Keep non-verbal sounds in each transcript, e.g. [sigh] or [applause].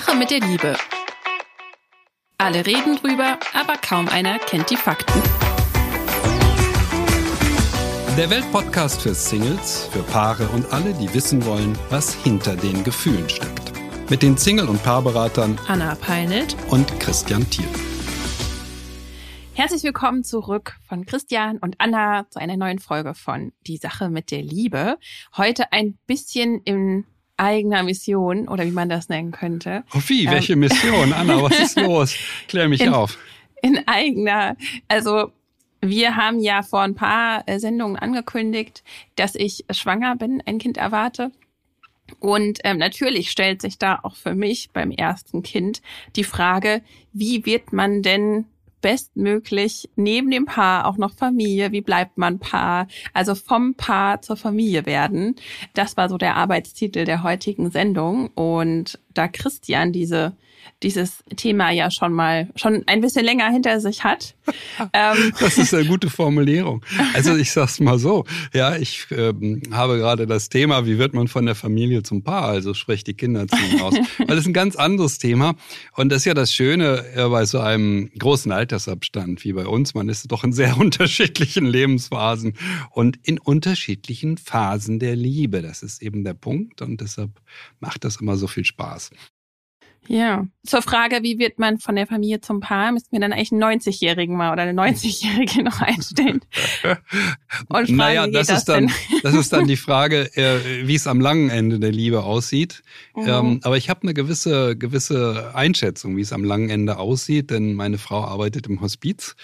Sache mit der Liebe. Alle reden drüber, aber kaum einer kennt die Fakten. Der Weltpodcast für Singles, für Paare und alle, die wissen wollen, was hinter den Gefühlen steckt. Mit den Single- und Paarberatern Anna Peinelt und Christian Thiel. Herzlich willkommen zurück von Christian und Anna zu einer neuen Folge von Die Sache mit der Liebe. Heute ein bisschen in eigener Mission oder wie man das nennen könnte. Oh wie, welche Mission? Anna, was ist [laughs] los? Klär mich in, auf. In eigener, also wir haben ja vor ein paar äh, Sendungen angekündigt, dass ich schwanger bin, ein Kind erwarte. Und ähm, natürlich stellt sich da auch für mich beim ersten Kind die Frage, wie wird man denn bestmöglich neben dem Paar auch noch Familie, wie bleibt man Paar, also vom Paar zur Familie werden. Das war so der Arbeitstitel der heutigen Sendung. Und da Christian diese dieses Thema ja schon mal schon ein bisschen länger hinter sich hat. [laughs] ähm. Das ist eine gute Formulierung. Also ich sag's mal so, ja, ich ähm, habe gerade das Thema, wie wird man von der Familie zum Paar, also sprich die Kinder ziehen aus. [laughs] Weil das ist ein ganz anderes Thema und das ist ja das Schöne äh, bei so einem großen Altersabstand wie bei uns. Man ist doch in sehr [laughs] unterschiedlichen Lebensphasen und in unterschiedlichen Phasen der Liebe. Das ist eben der Punkt und deshalb macht das immer so viel Spaß. Ja. Zur Frage, wie wird man von der Familie zum Paar, müssten wir dann eigentlich einen 90-Jährigen mal oder eine 90-Jährige noch einstellen. [laughs] Und fragen, naja, das, das ist dann, [laughs] das ist dann die [laughs] Frage, äh, wie es am langen Ende der Liebe aussieht. Mhm. Ähm, aber ich habe eine gewisse, gewisse Einschätzung, wie es am langen Ende aussieht, denn meine Frau arbeitet im Hospiz.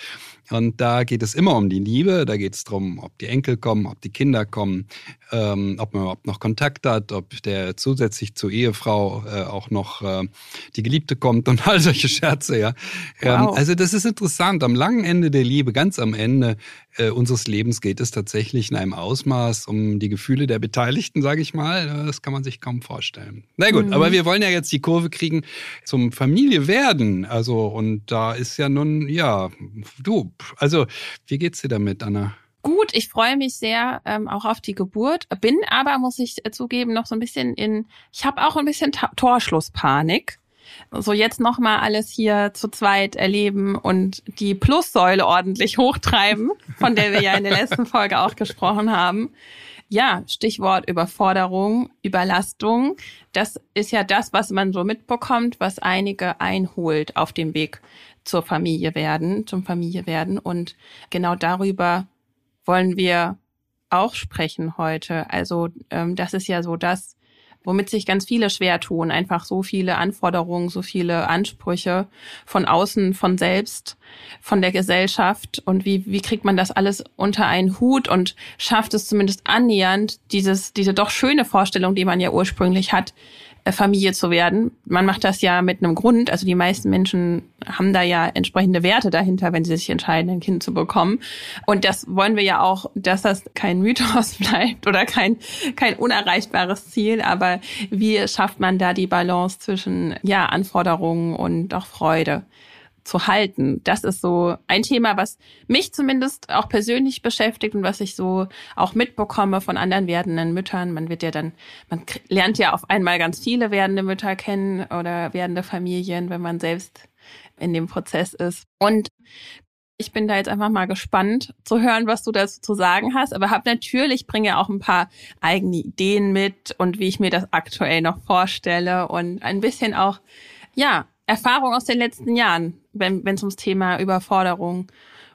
Und da geht es immer um die Liebe, da geht es darum, ob die Enkel kommen, ob die Kinder kommen, ähm, ob man überhaupt noch Kontakt hat, ob der zusätzlich zur Ehefrau äh, auch noch äh, die Geliebte kommt und [laughs] all solche Scherze, ja. Ähm, wow. also das ist interessant. Am langen Ende der Liebe, ganz am Ende äh, unseres Lebens geht es tatsächlich in einem Ausmaß um die Gefühle der Beteiligten, sage ich mal. Das kann man sich kaum vorstellen. Na gut, mhm. aber wir wollen ja jetzt die Kurve kriegen zum Familie werden. Also und da ist ja nun, ja, du, also wie geht's dir damit, Anna? Gut, ich freue mich sehr ähm, auch auf die Geburt, bin aber, muss ich äh, zugeben, noch so ein bisschen in, ich habe auch ein bisschen Ta Torschlusspanik. So jetzt nochmal alles hier zu zweit erleben und die Plussäule ordentlich hochtreiben, von der wir ja in der letzten Folge auch gesprochen haben. Ja, Stichwort Überforderung, Überlastung. Das ist ja das, was man so mitbekommt, was einige einholt auf dem Weg zur Familie werden, zum Familie werden. Und genau darüber wollen wir auch sprechen heute. Also ähm, das ist ja so das, womit sich ganz viele schwer tun. Einfach so viele Anforderungen, so viele Ansprüche von außen, von selbst, von der Gesellschaft. Und wie, wie kriegt man das alles unter einen Hut und schafft es zumindest annähernd, dieses, diese doch schöne Vorstellung, die man ja ursprünglich hat, Familie zu werden. Man macht das ja mit einem Grund. Also die meisten Menschen haben da ja entsprechende Werte dahinter, wenn sie sich entscheiden, ein Kind zu bekommen. Und das wollen wir ja auch, dass das kein Mythos [laughs] bleibt oder kein, kein unerreichbares Ziel. Aber wie schafft man da die Balance zwischen, ja, Anforderungen und auch Freude? Zu halten. Das ist so ein Thema, was mich zumindest auch persönlich beschäftigt und was ich so auch mitbekomme von anderen werdenden Müttern. Man wird ja dann, man lernt ja auf einmal ganz viele werdende Mütter kennen oder werdende Familien, wenn man selbst in dem Prozess ist. Und ich bin da jetzt einfach mal gespannt zu hören, was du dazu zu sagen hast. Aber habe natürlich, bringe auch ein paar eigene Ideen mit und wie ich mir das aktuell noch vorstelle und ein bisschen auch, ja, Erfahrung aus den letzten Jahren, wenn es ums Thema Überforderung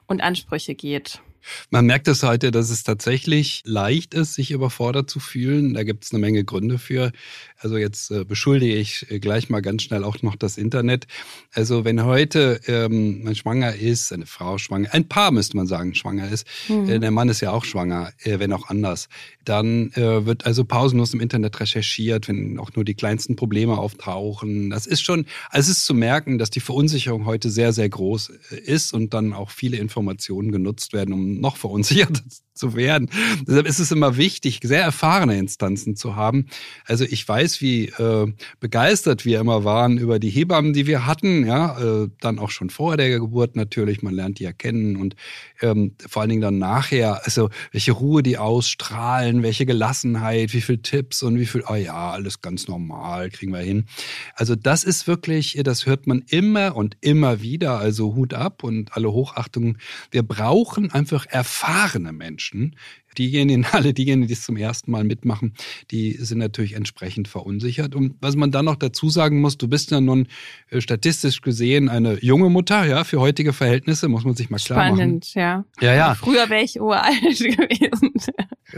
und Ansprüche geht. Man merkt es heute, dass es tatsächlich leicht ist, sich überfordert zu fühlen. Da gibt es eine Menge Gründe für. Also jetzt äh, beschuldige ich äh, gleich mal ganz schnell auch noch das Internet. Also wenn heute ähm, man schwanger ist, eine Frau schwanger, ein Paar müsste man sagen, schwanger ist, mhm. äh, der Mann ist ja auch schwanger, äh, wenn auch anders, dann äh, wird also pausenlos im Internet recherchiert, wenn auch nur die kleinsten Probleme auftauchen. Das ist schon, also es ist zu merken, dass die Verunsicherung heute sehr, sehr groß äh, ist und dann auch viele Informationen genutzt werden, um noch verunsichert [laughs] zu werden. Deshalb ist es immer wichtig, sehr erfahrene Instanzen zu haben. Also ich weiß, wie äh, begeistert wir immer waren über die Hebammen, die wir hatten, ja, äh, dann auch schon vor der Geburt natürlich, man lernt die ja kennen und ähm, vor allen Dingen dann nachher, also welche Ruhe die ausstrahlen, welche Gelassenheit, wie viel Tipps und wie viel, oh ja, alles ganz normal, kriegen wir hin. Also das ist wirklich, das hört man immer und immer wieder, also Hut ab und alle Hochachtung. Wir brauchen einfach erfahrene Menschen. Diejenigen, [laughs] alle diejenigen, die es zum ersten Mal mitmachen, die sind natürlich entsprechend verunsichert. Und was man dann noch dazu sagen muss, du bist ja nun äh, statistisch gesehen eine junge Mutter, ja, für heutige Verhältnisse, muss man sich mal klar Spannend, machen. ja. Ja, ja. Früher wäre ich uralt [laughs] gewesen.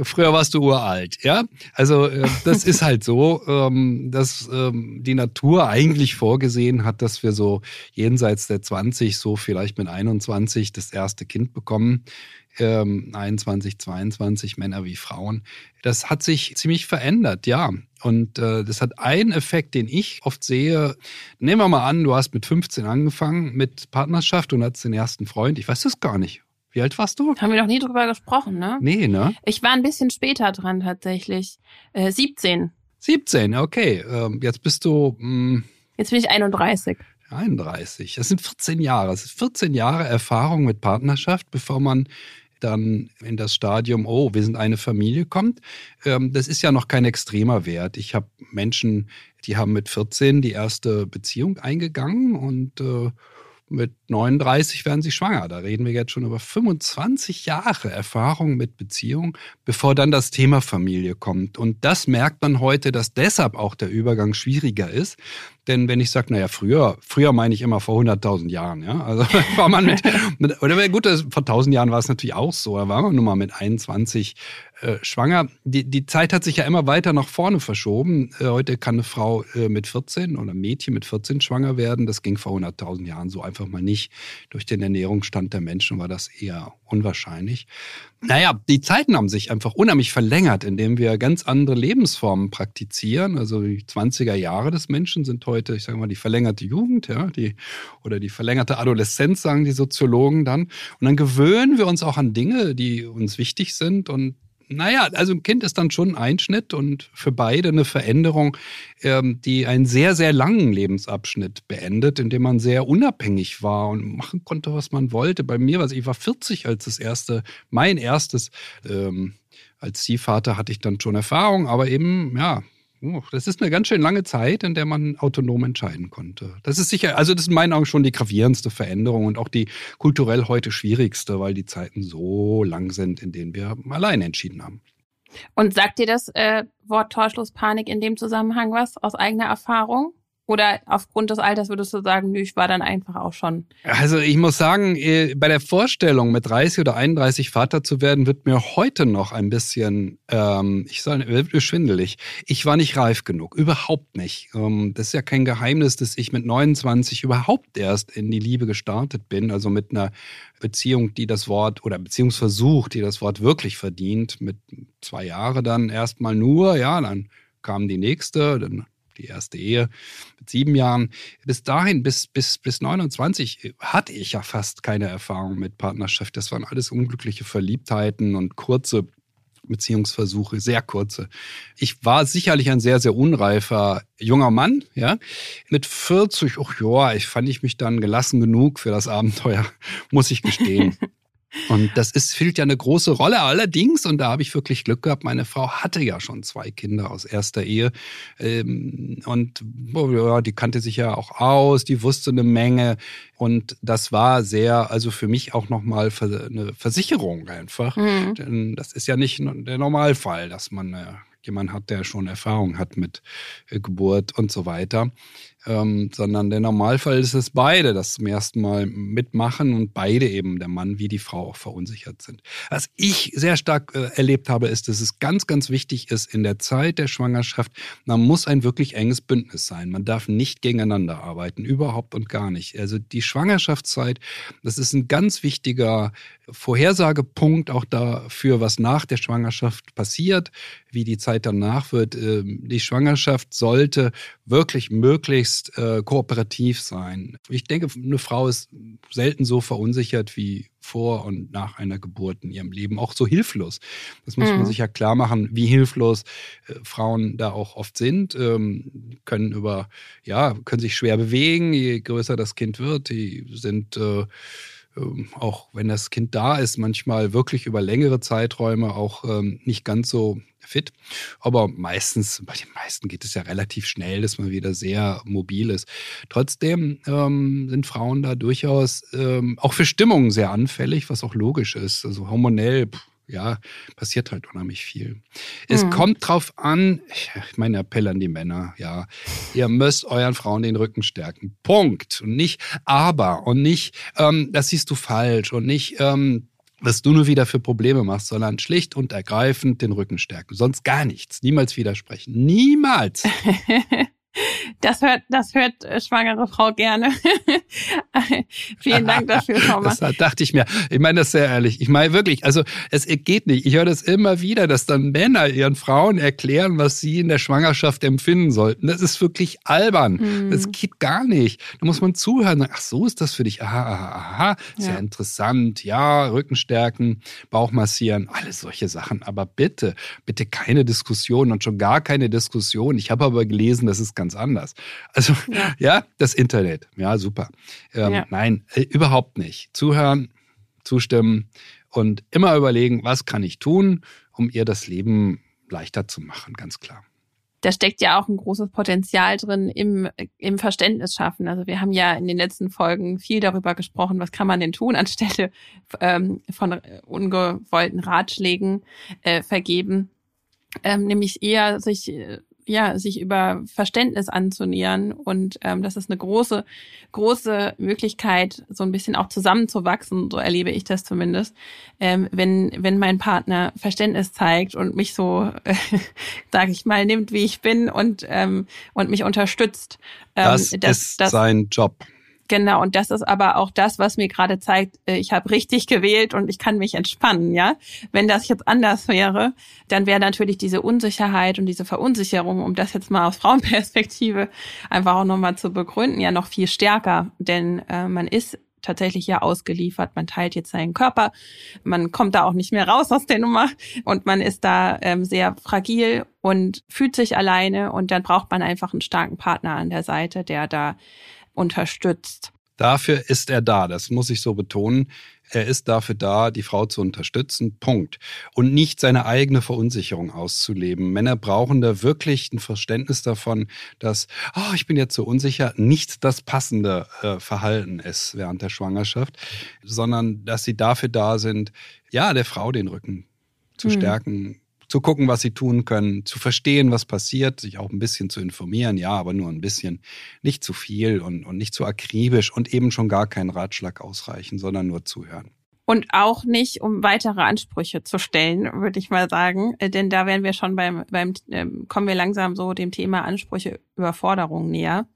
Früher warst du uralt, ja. Also äh, das ist halt so, ähm, dass ähm, die Natur eigentlich vorgesehen hat, dass wir so jenseits der 20, so vielleicht mit 21 das erste Kind bekommen ähm, 21, 22 Männer wie Frauen. Das hat sich ziemlich verändert, ja. Und äh, das hat einen Effekt, den ich oft sehe. Nehmen wir mal an, du hast mit 15 angefangen mit Partnerschaft und hattest den ersten Freund. Ich weiß das gar nicht. Wie alt warst du? Haben wir noch nie drüber gesprochen, ne? Nee, ne? Ich war ein bisschen später dran tatsächlich. Äh, 17. 17, okay. Ähm, jetzt bist du. Mh, hm, jetzt bin ich 31. 31. Das sind 14 Jahre. Das sind 14 Jahre Erfahrung mit Partnerschaft, bevor man dann in das Stadium, oh, wir sind eine Familie kommt, ähm, das ist ja noch kein extremer Wert. Ich habe Menschen, die haben mit 14 die erste Beziehung eingegangen und äh, mit 39 werden sie schwanger. Da reden wir jetzt schon über 25 Jahre Erfahrung mit Beziehung, bevor dann das Thema Familie kommt. Und das merkt man heute, dass deshalb auch der Übergang schwieriger ist, denn wenn ich sage, naja, früher, früher meine ich immer vor 100.000 Jahren, ja. Also [laughs] war man mit, mit oder gut, vor 1000 Jahren war es natürlich auch so. Da war man nun mal mit 21 äh, schwanger. Die, die Zeit hat sich ja immer weiter nach vorne verschoben. Äh, heute kann eine Frau äh, mit 14 oder ein Mädchen mit 14 schwanger werden. Das ging vor 100.000 Jahren so einfach mal nicht. Durch den Ernährungsstand der Menschen war das eher unwahrscheinlich. Naja, die Zeiten haben sich einfach unheimlich verlängert, indem wir ganz andere Lebensformen praktizieren. Also die 20er Jahre des Menschen sind heute, ich sage mal, die verlängerte Jugend, ja, die, oder die verlängerte Adoleszenz, sagen die Soziologen dann. Und dann gewöhnen wir uns auch an Dinge, die uns wichtig sind und naja, also ein Kind ist dann schon ein Einschnitt und für beide eine Veränderung, ähm, die einen sehr, sehr langen Lebensabschnitt beendet, in dem man sehr unabhängig war und machen konnte, was man wollte. Bei mir, also ich war 40 als das erste, mein erstes, ähm, als Ziehvater hatte ich dann schon Erfahrung, aber eben, ja, Das ist eine ganz schön lange Zeit, in der man autonom entscheiden konnte. Das ist sicher, also das ist in meinen Augen schon die gravierendste Veränderung und auch die kulturell heute schwierigste, weil die Zeiten so lang sind, in denen wir alleine entschieden haben. Und sagt dir das äh, Wort Torschlusspanik in dem Zusammenhang was aus eigener Erfahrung? Oder aufgrund des Alters würdest du sagen, nö, ich war dann einfach auch schon. Also ich muss sagen, äh, bei der Vorstellung, mit 30 oder 31 Vater zu werden, wird mir heute noch ein bisschen, ähm, ich sage, wird schwindelig. Ich war nicht reif genug, überhaupt nicht. Ähm, das ist ja kein Geheimnis, dass ich mit 29 überhaupt erst in die Liebe gestartet bin, also mit einer Beziehung, die das Wort oder Beziehungsversuch, die das Wort wirklich verdient, mit zwei Jahren dann erstmal nur, ja, dann kam die nächste, dann die erste Ehe mit sieben Jahren. Bis dahin, bis, bis, bis 29, hatte ich ja fast keine Erfahrung mit Partnerschaft. Das waren alles unglückliche Verliebtheiten und kurze Beziehungsversuche, sehr kurze. Ich war sicherlich ein sehr, sehr unreifer junger Mann, ja. Mit 40, ach ja, ich fand ich mich dann gelassen genug für das Abenteuer, [laughs] muss ich gestehen. Und das ist, spielt ja eine große Rolle. Allerdings, und da habe ich wirklich Glück gehabt, meine Frau hatte ja schon zwei Kinder aus erster Ehe. Ähm, und oh ja, die kannte sich ja auch aus, die wusste eine Menge. Und das war sehr, also für mich auch nochmal eine Versicherung einfach. Mhm. Denn das ist ja nicht der Normalfall, dass man äh, jemand hat, der schon Erfahrung hat mit äh, Geburt und so weiter ähm, sondern der Normalfall ist es beide, das zum ersten Mal mitmachen und beide eben, der Mann wie die Frau, auch verunsichert sind. Was ich sehr stark äh, erlebt habe, ist, dass es ganz, ganz wichtig ist, in der Zeit der Schwangerschaft, man muss ein wirklich enges Bündnis sein. Man darf nicht gegeneinander arbeiten, überhaupt und gar nicht. Also die Schwangerschaftszeit, das ist ein ganz wichtiger Vorhersagepunkt auch dafür, was nach der Schwangerschaft passiert, wie die Zeit danach wird. Äh, die Schwangerschaft sollte wirklich möglichst äh, kooperativ sein. Ich denke, eine Frau ist selten so verunsichert wie vor und nach einer Geburt in ihrem Leben, auch so hilflos. Das muss mhm. man sich ja klar machen, wie hilflos äh, Frauen da auch oft sind, ähm, können über, ja, können sich schwer bewegen, je größer das Kind wird, die sind äh, auch wenn das Kind da ist, manchmal wirklich über längere Zeiträume auch ähm, nicht ganz so fit. Aber meistens, bei den meisten geht es ja relativ schnell, dass man wieder sehr mobil ist. Trotzdem ähm, sind Frauen da durchaus ähm, auch für Stimmungen sehr anfällig, was auch logisch ist. Also hormonell, pff, ja, passiert halt unheimlich viel. Es mhm. kommt drauf an, mein Appell an die Männer, ja, ihr müsst euren Frauen den Rücken stärken. Punkt. Und nicht aber und nicht, ähm, das siehst du falsch und nicht, ähm, was du nur wieder für Probleme machst, sondern schlicht und ergreifend den Rücken stärken. Sonst gar nichts. Niemals widersprechen. Niemals. [laughs] Das hört, das hört äh, schwangere Frau gerne. [laughs] Vielen Dank dafür, Thomas. Das dachte ich mir. Ich meine das sehr ehrlich. Ich meine wirklich, also es geht nicht. Ich höre das immer wieder, dass dann Männer ihren Frauen erklären, was sie in der Schwangerschaft empfinden sollten. Das ist wirklich albern. Mhm. Das geht gar nicht. Da muss man zuhören. Ach, so ist das für dich. Aha, aha, aha. Sehr ja. interessant. Ja, Rücken stärken, Bauch massieren, alles solche Sachen. Aber bitte, bitte keine Diskussion und schon gar keine Diskussion. Ich habe aber gelesen, das ist ganz anders. Also ja, [laughs] ja das Internet, ja, super. Ähm, ja. Nein, äh, überhaupt nicht. Zuhören, zustimmen und immer überlegen, was kann ich tun, um ihr das Leben leichter zu machen, ganz klar da steckt ja auch ein großes Potenzial drin im, im Verständnis schaffen. Also wir haben ja in den letzten Folgen viel darüber gesprochen, was kann man denn tun, [laughs] anstelle ähm, von ungewollten Ratschlägen äh, vergeben. Ähm, nämlich eher sich äh, ja, sich über Verständnis anzunähern. Und ähm, das ist eine große, große Möglichkeit, so ein bisschen auch zusammenzuwachsen, so erlebe ich das zumindest, ähm, wenn, wenn mein Partner Verständnis zeigt und mich so, [laughs] äh, sage ich mal, nimmt, wie ich bin und, ähm, und mich unterstützt. Ähm, das, das ist das, sein Job. Genau, und das ist aber auch das, was mir gerade zeigt, äh, ich habe richtig gewählt und ich kann mich entspannen, ja. Wenn das jetzt anders wäre, dann wäre natürlich diese Unsicherheit und diese Verunsicherung, um das jetzt mal aus [laughs] Frauenperspektive einfach auch nochmal zu begründen, ja noch viel stärker. Denn äh, man ist tatsächlich ja ausgeliefert. Man teilt jetzt seinen Körper, man kommt da auch nicht mehr raus aus der Nummer und man ist da ähm, sehr fragil und fühlt sich alleine und dann braucht man einfach einen starken Partner an der Seite, der da unterstützt. Dafür ist er da, das muss ich so betonen. Er ist dafür da, die Frau zu unterstützen, Punkt. Und nicht seine eigene Verunsicherung auszuleben. Männer brauchen da wirklich ein Verständnis davon, dass, oh, ich bin jetzt so unsicher, nicht das passende äh, Verhalten ist während der Schwangerschaft, sondern dass sie dafür da sind, ja, der Frau den Rücken zu mhm. stärken, zu gucken, was sie tun können, zu verstehen, was passiert, sich auch ein bisschen zu informieren, ja, aber nur ein bisschen, nicht zu viel und, und nicht zu akribisch und eben schon gar keinen Ratschlag ausreichen, sondern nur zuhören. Und auch nicht, um weitere Ansprüche zu stellen, würde ich mal sagen. Äh, denn da wären wir schon beim, beim äh, kommen wir langsam so dem Thema Ansprüche, Überforderung näher.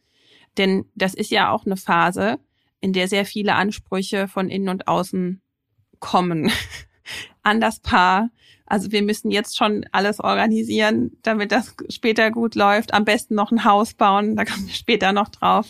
Denn das ist ja auch eine Phase, in der sehr viele Ansprüche von innen und außen kommen [laughs] an das Paar, also wir müssen jetzt schon alles organisieren, damit das später gut läuft. Am besten noch ein Haus bauen, da kommen wir später noch drauf.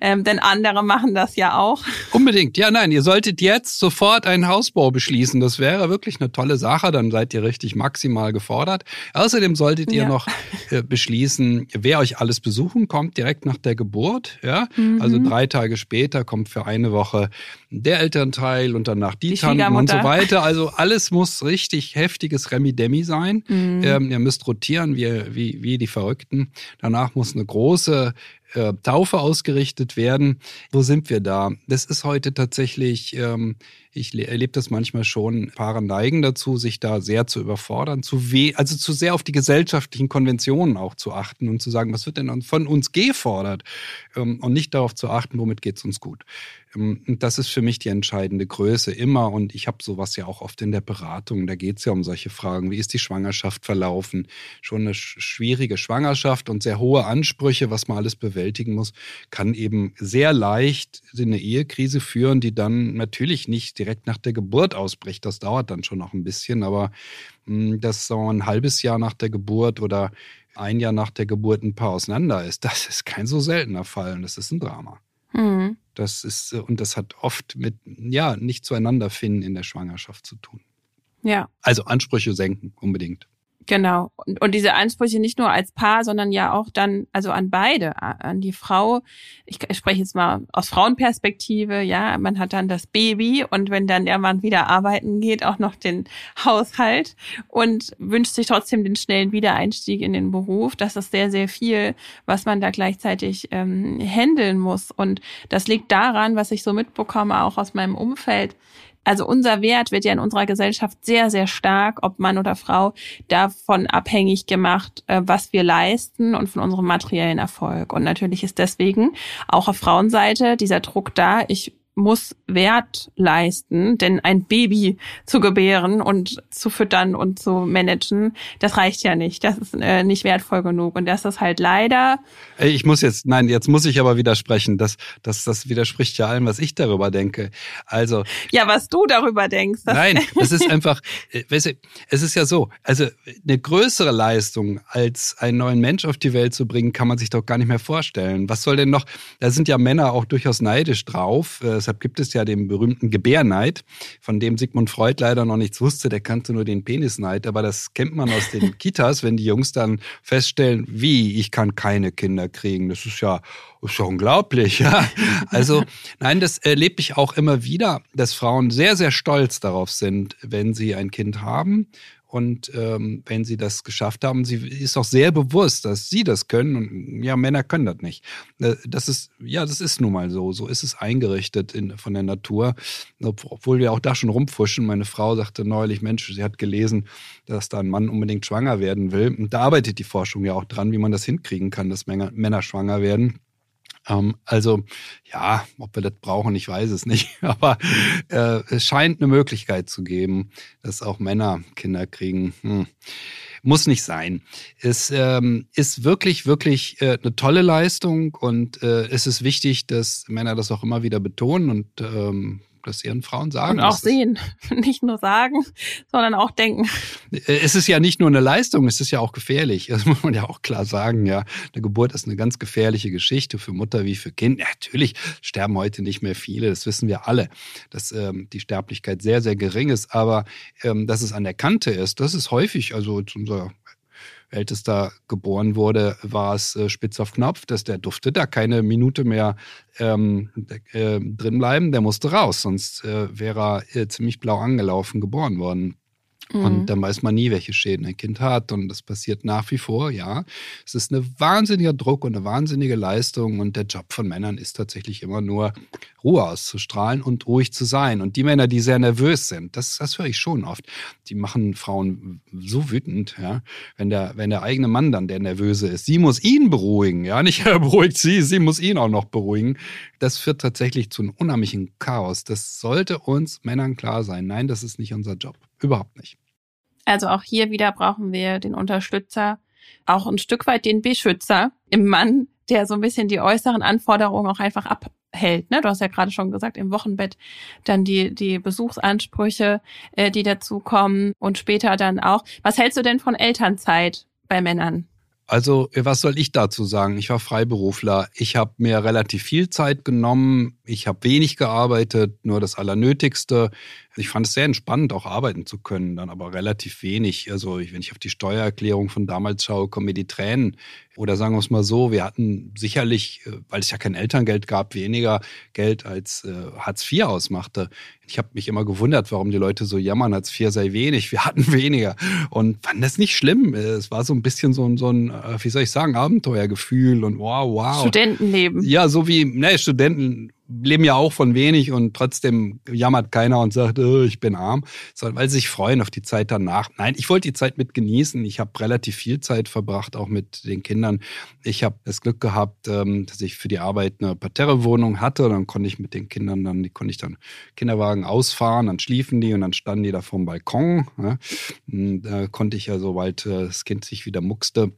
Ähm, denn andere machen das ja auch. Unbedingt, ja, nein, ihr solltet jetzt sofort einen Hausbau beschließen. Das wäre wirklich eine tolle Sache, dann seid ihr richtig maximal gefordert. Außerdem solltet ihr ja. noch äh, beschließen, wer euch alles besuchen kommt, direkt nach der Geburt. Ja, mhm. also drei Tage später kommt für eine Woche der Elternteil und danach die, die Tanten und so weiter. Also alles muss richtig heftiges richtiges Remi-Demi sein. Mhm. Ähm, ihr müsst rotieren wie, wie, wie die Verrückten. Danach muss eine große äh, Taufe ausgerichtet werden. Wo sind wir da? Das ist heute tatsächlich, ähm, ich erlebe das manchmal schon, Paare neigen dazu, sich da sehr zu überfordern, zu weh, also zu sehr auf die gesellschaftlichen Konventionen auch zu achten und zu sagen, was wird denn von uns gefordert? Ähm, und nicht darauf zu achten, womit geht's uns gut. Ähm, das ist für mich die entscheidende Größe immer. Und ich habe sowas ja auch oft in der Beratung. Da geht es ja um solche Fragen. Wie ist die Schwangerschaft verlaufen? Schon eine schwierige Schwangerschaft und sehr hohe Ansprüche, was man alles bewältigen muss, kann eben sehr leicht in eine Ehekrise führen, die dann natürlich nicht direkt nach der Geburt ausbricht. Das dauert dann schon noch ein bisschen, aber mh, hm, dass so ein halbes Jahr nach der Geburt oder ein Jahr nach der Geburt ein Paar auseinander ist, [laughs] das ist kein so seltener Fall und das ist ein Drama. Mhm. Das ist, und das hat oft mit, ja, nicht zueinander finden in der Schwangerschaft zu tun. Ja. Also Ansprüche senken, unbedingt. Genau. Und, und diese Ansprüche nicht nur als Paar, sondern ja auch dann, also an beide, an die Frau. Ich, ich spreche jetzt mal aus Frauenperspektive, ja, man hat dann das Baby und wenn dann der Mann wieder arbeiten geht, auch noch den Haushalt und wünscht sich trotzdem den schnellen Wiedereinstieg in den Beruf. Das ist sehr, sehr viel, was man da gleichzeitig ähm, handeln muss. Und das liegt daran, was ich so mitbekomme, auch aus meinem Umfeld, also unser Wert wird ja in unserer Gesellschaft sehr, sehr stark, ob Mann oder Frau, davon abhängig gemacht, äh, was wir leisten und von unserem materiellen Erfolg. Und natürlich ist deswegen auch auf Frauenseite dieser Druck da, ich muss Wert leisten, denn ein Baby zu gebären und zu füttern und zu managen, das reicht ja nicht. Das ist äh, nicht wertvoll genug. Und das ist halt leider. Ich muss jetzt, nein, jetzt muss ich aber widersprechen. Das, das, das widerspricht ja allem, was ich darüber denke. Also. Ja, was du darüber denkst. Nein, [laughs] es ist einfach, äh, weißt du, es ist ja so. Also, eine größere Leistung als einen neuen Mensch auf die Welt zu bringen, kann man sich doch gar nicht mehr vorstellen. Was soll denn noch, da sind ja Männer auch durchaus neidisch drauf. Äh, Deshalb gibt es ja den berühmten Gebärneid, von dem Sigmund Freud leider noch nichts wusste. Der kannte nur den Penisneid. Aber das kennt man aus den [laughs] Kitas, wenn die Jungs dann feststellen, wie, ich kann keine Kinder kriegen. Das ist ja, ist ja unglaublich. Ja? [laughs] Also nein, das erlebe ich auch immer wieder, dass Frauen sehr, sehr stolz darauf sind, wenn sie ein Kind haben und ähm, wenn sie das geschafft haben, sie ist auch sehr bewusst, dass sie das können. Und ja, Männer können das nicht. Äh, das ist, ja, das ist nun mal so. So ist es eingerichtet in, von der Natur. Obwohl wir auch da schon rumfuschen. Meine Frau sagte neulich, Mensch, sie hat gelesen, dass da ein Mann unbedingt schwanger werden will. Und da arbeitet die Forschung ja auch dran, wie man das hinkriegen kann, dass Männer, Männer schwanger werden. Ähm, also ja, ob wir das brauchen, ich weiß es nicht. [laughs] Aber äh, es scheint eine Möglichkeit zu geben, dass auch Männer Kinder kriegen. Hm. Muss nicht sein. Es ähm, ist wirklich, wirklich äh, eine tolle Leistung und äh, es ist wichtig, dass Männer das auch immer wieder betonen und ähm, das ihren Frauen sagen. Und auch sehen. [laughs] Nicht nur sagen, sondern auch denken. Äh, es ist ja nicht nur eine Leistung, es ist ja auch gefährlich. Das [laughs] muss man ja auch klar sagen, ja. Eine Geburt ist eine ganz gefährliche Geschichte für Mutter wie für Kind. Ja, natürlich sterben heute nicht mehr viele, das wissen wir alle, dass ähm, die Sterblichkeit sehr, sehr gering ist. Aber ähm, dass es an der Kante ist, das ist häufig, also unser Ältester geboren wurde, war es äh, spitz auf Knopf, dass der durfte da keine Minute mehr ähm, äh, drin bleiben, der musste raus, sonst äh, wäre er äh, ziemlich blau angelaufen geboren worden. Mhm. Und dann weiß man nie, welche Schäden ein Kind hat. Und das passiert nach wie vor, ja. Es ist ein wahnsinniger Druck und eine wahnsinnige Leistung. Und der Job von Männern ist tatsächlich immer nur Ruhe auszustrahlen und ruhig zu sein. Und die Männer, die sehr nervös sind, das, das höre ich schon oft. Die machen Frauen so wütend, ja. Wenn der, wenn der eigene Mann dann der Nervöse ist, sie muss ihn beruhigen, ja. Nicht [laughs] er beruhigt sie, sie muss ihn auch noch beruhigen. Das führt tatsächlich zu einem unheimlichen Chaos. Das sollte uns Männern klar sein. Nein, das ist nicht unser Job. Überhaupt nicht. Also auch hier wieder brauchen wir den Unterstützer, auch ein Stück weit den Beschützer im Mann, der so ein bisschen die äußeren Anforderungen auch einfach abhält. Ne? Du hast ja gerade schon gesagt, im Wochenbett dann die, die Besuchsansprüche, äh, die dazukommen und später dann auch. Was hältst du denn von Elternzeit bei Männern? Also, was soll ich dazu sagen? Ich war Freiberufler. Ich habe mir relativ viel Zeit genommen. Ich habe wenig gearbeitet, nur das Allernötigste. Ich fand es sehr entspannend, auch arbeiten zu können, dann aber relativ wenig. Also wenn ich auf die Steuererklärung von damals schaue, kommen mir die Tränen. Oder sagen wir es mal so, wir hatten sicherlich, äh, weil es ja kein Elterngeld gab, weniger Geld als äh, Hartz IV ausmachte. Ich habe mich immer gewundert, warum die Leute so jammern, Hartz IV sei wenig. Wir hatten [laughs] weniger und fand das nicht schlimm. Es war so ein bisschen so ein, so ein äh, wie soll ich sagen, Abenteuergefühl und wow, wow. Studentenleben. Ja, so wie, ne, Studenten leben ja auch von wenig und trotzdem jammert keiner und sagt, oh, ich bin arm, sondern weil sie sich freuen auf die Zeit danach. Nein, ich wollte die Zeit mit genießen. Ich habe relativ viel Zeit verbracht, auch mit den Kindern. Ich habe das Glück gehabt, ähm, dass ich für die Arbeit eine Parterre-Wohnung hatte. Dann konnte ich mit den Kindern dann, die konnte ich dann Kinderwagen ausfahren, dann schliefen die und dann standen die da vom Balkon. Da konnte ich ja, sobald äh, das Kind sich wieder muckste,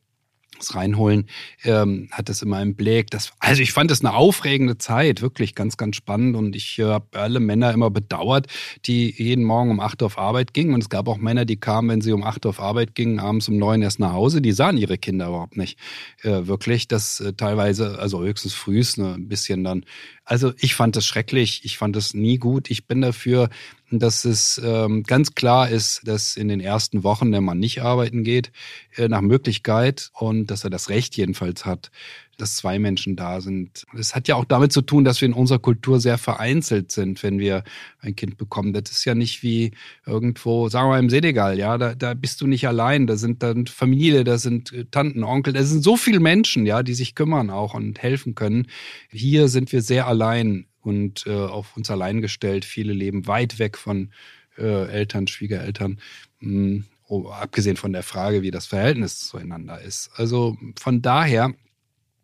das Reinholen, ähm, hat das immer im Blick. Das, also ich fand das eine aufregende Zeit, wirklich ganz, ganz spannend. Und ich äh, habe alle Männer immer bedauert, die jeden Morgen um acht Uhr auf Arbeit gingen. Und es gab auch Männer, die kamen, wenn sie um acht Uhr auf Arbeit gingen, abends um neun erst nach Hause. Die sahen ihre Kinder überhaupt nicht äh, wirklich. Das äh, teilweise, also höchstens frühst, ne, ein bisschen dann. Also ich fand das schrecklich. Ich fand das nie gut. Ich bin dafür, dass es ähm, ganz klar ist, dass in den ersten Wochen der Mann nicht arbeiten geht, äh, nach Möglichkeit und dass er das Recht jedenfalls hat, dass zwei Menschen da sind. Es hat ja auch damit zu tun, dass wir in unserer Kultur sehr vereinzelt sind, wenn wir ein Kind bekommen. Das ist ja nicht wie irgendwo, sagen wir mal im Senegal, ja, da, da bist du nicht allein. Da sind dann Familie, da sind äh, Tanten, Onkel, da sind so viele Menschen, ja, die sich kümmern auch und helfen können. Hier sind wir sehr allein und äh, auf uns allein gestellt. Viele leben weit weg von äh, Eltern, Schwiegereltern. Mh, hm, oh, abgesehen von der Frage, wie das Verhältnis zueinander ist. Also von daher,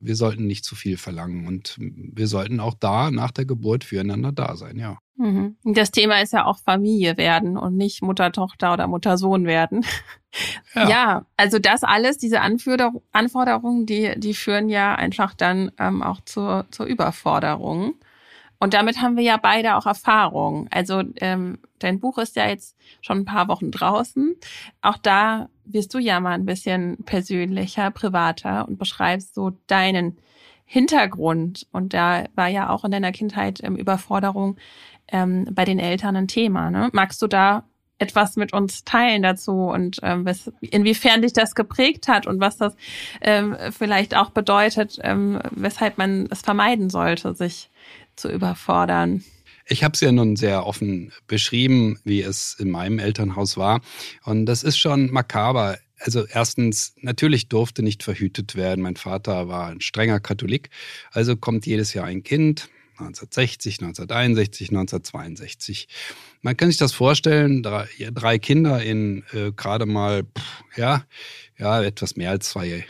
wir sollten nicht zu viel verlangen und wir sollten auch da nach der Geburt füreinander da sein, ja. Mhm. Das Thema ist ja auch Familie werden und nicht Mutter, Tochter oder Mutter, Sohn werden. Ja. ja, also das alles, diese Anforderungen, die, die führen ja einfach dann ähm, auch zur, zur Überforderung. Und damit haben wir ja beide auch Erfahrung. Also ähm, dein Buch ist ja jetzt schon ein paar Wochen draußen. Auch da wirst du ja mal ein bisschen persönlicher, privater und beschreibst so deinen Hintergrund. Und da war ja auch in deiner Kindheit ähm, Überforderung ähm, bei den Eltern ein Thema. Ne? Magst du da etwas mit uns teilen dazu und ähm, was, inwiefern dich das geprägt hat und was das ähm, vielleicht auch bedeutet, ähm, weshalb man es vermeiden sollte, sich zu überfordern. Ich habe es ja nun sehr offen beschrieben, wie es in meinem Elternhaus war. Und das ist schon makaber. Also erstens, natürlich durfte nicht verhütet werden. Mein Vater war ein strenger Katholik. Also kommt jedes Jahr ein Kind. 1960, 1961, 1962. Man kann sich das vorstellen, drei, drei Kinder in äh, gerade mal, pff, ja, ja, etwas mehr als zwei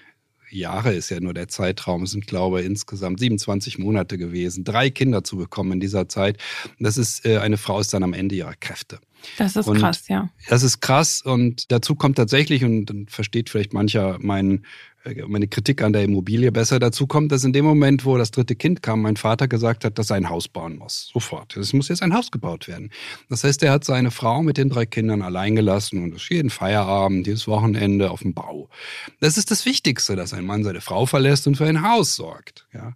Jahre ist ja nur der Zeitraum, es sind glaube ich insgesamt 27 Monate gewesen, drei Kinder zu bekommen in dieser Zeit. Das ist, äh, eine Frau ist dann am Ende ihrer Kräfte. Das ist und krass, ja. Das ist krass und dazu kommt tatsächlich, und dann versteht vielleicht mancher meinen äh, meine Kritik an der Immobilie besser. Dazu kommt, dass in dem Moment, wo das dritte Kind kam, mein Vater gesagt hat, dass er ein Haus bauen muss. Sofort. Es muss jetzt ein Haus gebaut werden. Das heißt, er hat seine Frau mit den drei Kindern allein gelassen und ist jeden Feierabend, jedes Wochenende auf dem Bau. Das ist das Wichtigste, dass ein Mann seine Frau verlässt und für ein Haus sorgt. Ja.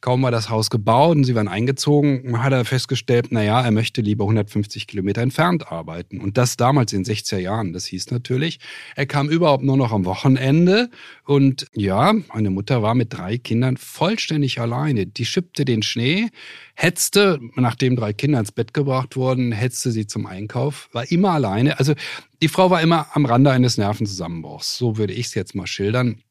Kaum war das Haus gebaut und sie waren eingezogen, hat er festgestellt, na ja, er möchte lieber 150 Kilometer entfernt arbeiten. Und das damals in 60er Jahren. Das hieß natürlich, er kam überhaupt nur noch am Wochenende und ja, meine Mutter war mit drei Kindern vollständig alleine. Die schippte den Schnee, hetzte, nachdem drei Kinder ins Bett gebracht wurden, hetzte sie zum Einkauf, war immer alleine. Also die Frau war immer am Rande eines Nervenzusammenbruchs. So würde ich es jetzt mal schildern.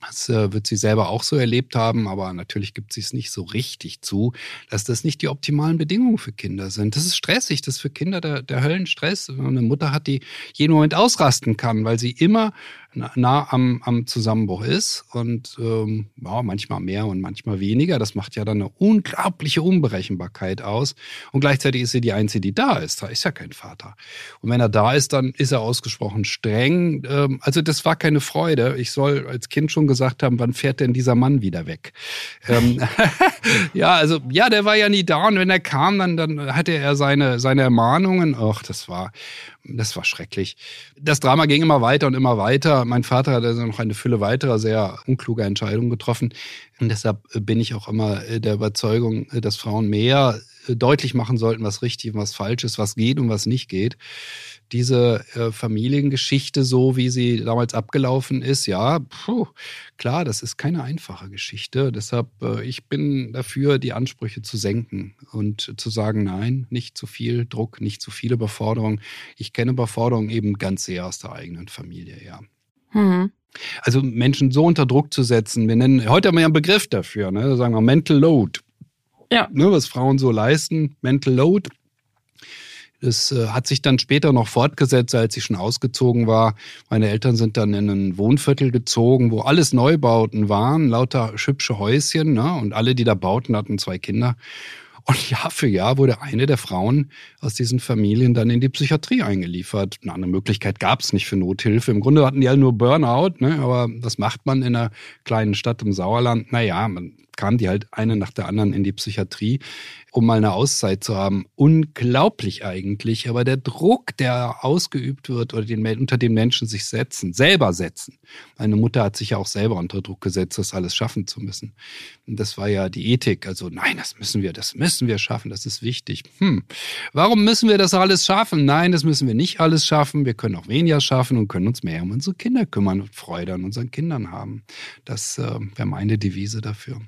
Das äh, wird sie selber auch so erlebt haben, aber natürlich gibt sie es nicht so richtig zu, dass das nicht die optimalen Bedingungen für Kinder sind. Das ist stressig, das ist für Kinder der, der Höllenstress. Eine Mutter hat, die jeden Moment ausrasten kann, weil sie immer nah am, am Zusammenbruch ist und ähm, ja, manchmal mehr und manchmal weniger. Das macht ja dann eine unglaubliche Unberechenbarkeit aus. Und gleichzeitig ist sie die Einzige, die da ist. Da ist ja kein Vater. Und wenn er da ist, dann ist er ausgesprochen streng. Ähm, also das war keine Freude. Ich soll als Kind schon gesagt haben, wann fährt denn dieser Mann wieder weg? ähm, [laughs] ja, also ja, der war ja nie da. Und wenn er kam, dann, dann hatte er seine, seine Ermahnungen. Ach, das war das war schrecklich. Das Drama ging immer weiter und immer weiter. Mein Vater hat also noch eine Fülle weiterer sehr unkluger Entscheidungen getroffen. Und deshalb bin ich auch immer der Überzeugung, dass Frauen mehr deutlich machen sollten, was richtig und was falsch ist, was geht und was nicht geht diese äh, Familiengeschichte, so wie sie damals abgelaufen ist, ja, puh, klar, das ist keine einfache Geschichte. Deshalb, äh, ich bin dafür, die Ansprüche zu senken und zu sagen, nein, nicht zu viel Druck, nicht zu viele Überforderung. Ich kenne Überforderung eben ganz sehr aus der eigenen Familie, ja. Mhm. Also Menschen so unter Druck zu setzen, wir nennen, heute haben wir ja einen Begriff dafür, ne? sagen wir Mental Load. Ja. Ne, was Frauen so leisten, Mental Load. Das äh, hat sich dann später noch fortgesetzt, als ich schon ausgezogen war. Meine Eltern sind dann in ein Wohnviertel gezogen, wo alles Neubauten waren, lauter hübsche Häuschen. Ne? Und alle, die da bauten, hatten zwei Kinder. Und Jahr für Jahr wurde eine der Frauen aus diesen Familien dann in die Psychiatrie eingeliefert. Eine andere Möglichkeit gab es nicht für Nothilfe. Im Grunde hatten die alle nur Burnout, ne? aber das macht man in einer kleinen Stadt im Sauerland. Naja, man kam die halt eine nach der anderen in die Psychiatrie um mal eine Auszeit zu haben. Unglaublich eigentlich, aber der Druck, der ausgeübt wird oder den, unter den Menschen sich setzen, selber setzen. Meine Mutter hat sich ja auch selber unter Druck gesetzt, das alles schaffen zu müssen. Und das war ja die Ethik. Also nein, das müssen wir, das müssen wir schaffen, das ist wichtig. Hm, warum müssen wir das alles schaffen? Nein, das müssen wir nicht alles schaffen. Wir können auch weniger schaffen und können uns mehr um unsere Kinder kümmern und Freude an unseren Kindern haben. Das äh, wäre meine Devise dafür.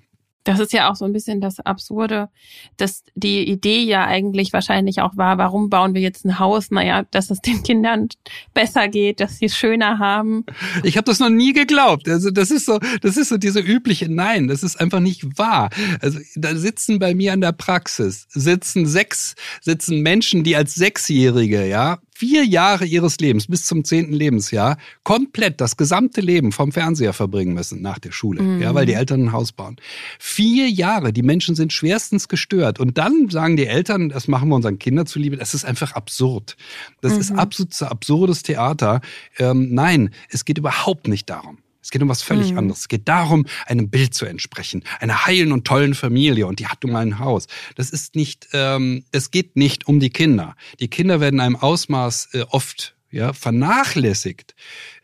Das ist ja auch so ein bisschen das Absurde, dass die Idee ja eigentlich wahrscheinlich auch war, warum bauen wir jetzt ein Haus? Naja, dass es den Kindern besser geht, dass sie es schöner haben. Ich habe das noch nie geglaubt. Also das ist so, das ist so diese übliche Nein, das ist einfach nicht wahr. Also da sitzen bei mir an der Praxis, sitzen sechs, sitzen Menschen, die als Sechsjährige, ja, vier Jahre ihres Lebens bis zum zehnten Lebensjahr komplett das gesamte Leben vom Fernseher verbringen müssen nach der Schule, mhm. ja, weil die Eltern ein Haus bauen. Vier Jahre, die Menschen sind schwerstens gestört und dann sagen die Eltern, das machen wir unseren Kindern zuliebe. Das ist einfach absurd. Das mhm. ist absolut absurdes Theater. Ähm, nein, es geht überhaupt nicht darum. Es geht um was völlig mhm. anderes. Es geht darum, einem Bild zu entsprechen, einer heilen und tollen Familie und die hat nun mal ein Haus. Das ist nicht, ähm, es geht nicht um die Kinder. Die Kinder werden in einem Ausmaß äh, oft ja, vernachlässigt,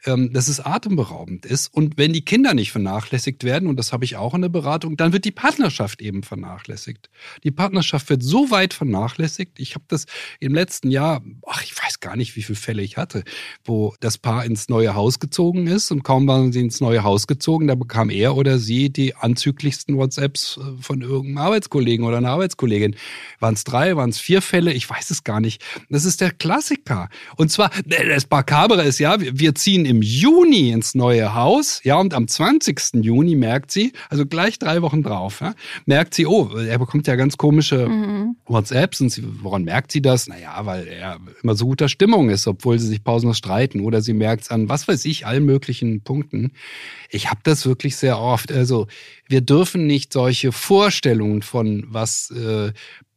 ähm, dass es atemberaubend ist. Und wenn die Kinder nicht vernachlässigt werden, und das habe ich auch in der Beratung, dann wird die Partnerschaft eben vernachlässigt. Die Partnerschaft wird so weit vernachlässigt. Ich habe das im letzten Jahr, ach, ich weiß gar nicht, wie viele Fälle ich hatte, wo das Paar ins neue Haus gezogen ist und kaum waren sie ins neue Haus gezogen, da bekam er oder sie die anzüglichsten WhatsApps äh, von irgendeinem Arbeitskollegen oder einer Arbeitskollegin. Waren es drei, waren es vier Fälle? Ich weiß es gar nicht. Das ist der Klassiker. Und zwar, das Makabere ist ja, wir ziehen im Juni ins neue Haus, ja, und am 20. Juni merkt sie, also gleich drei Wochen drauf, ja, merkt sie, oh, er bekommt ja ganz komische mhm. WhatsApps und sie, woran merkt sie das? Naja, weil er immer so guter Stimmung ist, obwohl sie sich pausenlos streiten oder sie merkt es an, was weiß ich, allen möglichen Punkten. Ich habe das wirklich sehr oft. Also wir dürfen nicht solche Vorstellungen von was äh,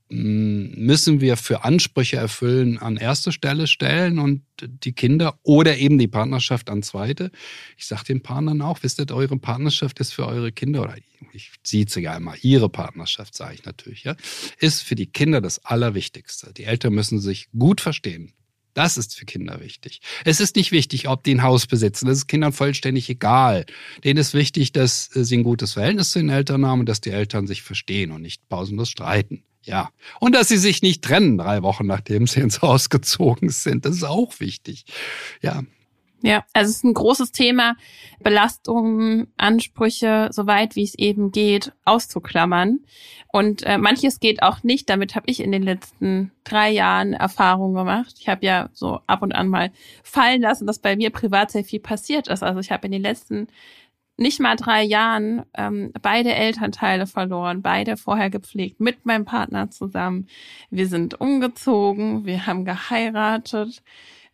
müssen wir für Ansprüche erfüllen an erste Stelle stellen und die Kinder oder eben die Partnerschaft an zweite. Ich sage den Partnern auch, wisst ihr, eure Partnerschaft ist für eure Kinder, oder ich sie ja immer, ihre Partnerschaft, sage ich natürlich, ja, ist für die Kinder das Allerwichtigste. Die Eltern müssen sich gut verstehen. Das ist für Kinder wichtig. Es ist nicht wichtig, ob die ein Haus besitzen. Das ist Kindern vollständig egal. Denen ist wichtig, dass sie ein gutes Verhältnis zu den Eltern haben und dass die Eltern sich verstehen und nicht pausenlos streiten. Ja. Und dass sie sich nicht trennen drei Wochen, nachdem sie ins Haus gezogen sind. Das ist auch wichtig. Ja. Ja, also es ist ein großes Thema, Belastungen, Ansprüche, soweit wie es eben geht, auszuklammern. Und äh, manches geht auch nicht. Damit habe ich in den letzten drei Jahren Erfahrungen gemacht. Ich habe ja so ab und an mal fallen lassen, dass bei mir privat sehr viel passiert ist. Also ich habe in den letzten nicht mal drei Jahren ähm, beide Elternteile verloren, beide vorher gepflegt, mit meinem Partner zusammen. Wir sind umgezogen, wir haben geheiratet,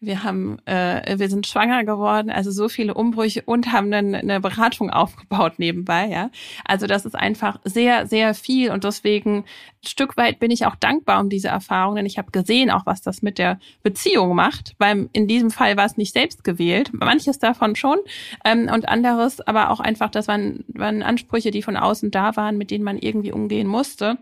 wir haben, äh, wir sind schwanger geworden, also so viele Umbrüche und haben eine, eine Beratung aufgebaut nebenbei, ja. Also das ist einfach sehr, sehr viel und deswegen ein Stück weit bin ich auch dankbar um diese Erfahrung, denn ich habe gesehen auch, was das mit der Beziehung macht. Beim in diesem Fall war es nicht selbst gewählt, manches davon schon ähm, und anderes, aber auch einfach, das waren, waren Ansprüche, die von außen da waren, mit denen man irgendwie umgehen musste.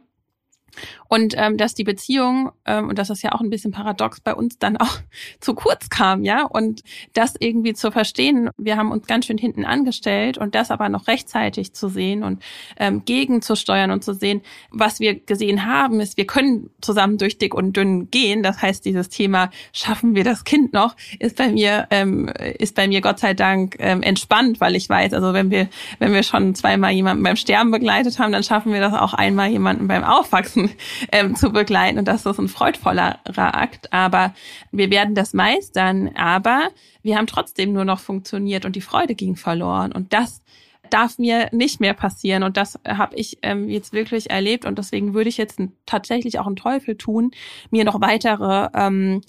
Und ähm, dass die Beziehung, ähm, und das ist ja auch ein bisschen paradox, bei uns dann auch [laughs] zu kurz kam, ja. Und das irgendwie zu verstehen, wir haben uns ganz schön hinten angestellt und das aber noch rechtzeitig zu sehen und ähm, gegenzusteuern und zu sehen, was wir gesehen haben, ist, wir können zusammen durch dick und dünn gehen. Das heißt, dieses Thema, schaffen wir das Kind noch, ist bei mir, ähm, ist bei mir Gott sei Dank ähm, entspannt, weil ich weiß, also wenn wir, wenn wir schon zweimal jemanden beim Sterben begleitet haben, dann schaffen wir das auch einmal jemanden beim Aufwachsen [laughs] ähm, zu begleiten. Und das ist ein freudvollerer Akt. Aber wir werden das meistern. Aber wir haben trotzdem nur noch funktioniert und die Freude ging verloren. Und das darf mir nicht mehr passieren. Und das habe ich ähm, jetzt wirklich erlebt. Und deswegen würde ich jetzt tatsächlich auch einen Teufel tun, mir noch weitere ähm,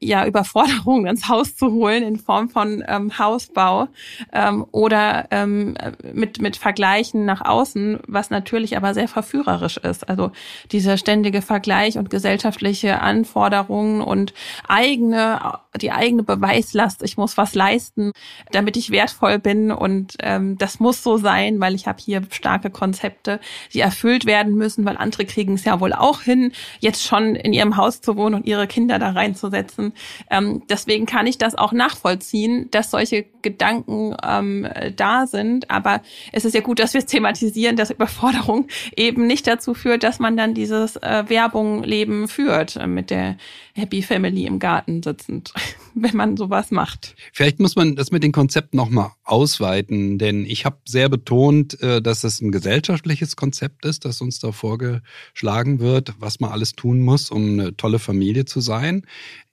ja Überforderungen ins Haus zu holen in Form von ähm, Hausbau ähm, oder ähm, mit mit Vergleichen nach außen, was natürlich aber sehr verführerisch ist. Also dieser ständige Vergleich und gesellschaftliche Anforderungen und eigene die eigene Beweislast. Ich muss was leisten, damit ich wertvoll bin und ähm, das muss so sein, weil ich habe hier starke Konzepte, die erfüllt werden müssen, weil andere kriegen es ja wohl auch hin, jetzt schon in ihrem Haus zu wohnen und ihre Kinder da reinzusetzen. Ähm, deswegen kann ich das auch nachvollziehen, dass solche Gedanken ähm, da sind. Aber es ist ja gut, dass wir es thematisieren, dass Überforderung [laughs] eben nicht dazu führt, dass man dann dieses äh, Werbung-Leben führt äh, mit der Happy Family im Garten sitzend, [laughs] wenn man sowas macht. Vielleicht muss man das mit den Konzepten nochmal ausweiten, denn ich habe sehr betont, äh, dass es ein gesellschaftliches Konzept ist, das uns da vorgeschlagen wird, was man alles tun muss, um eine tolle Familie zu sein.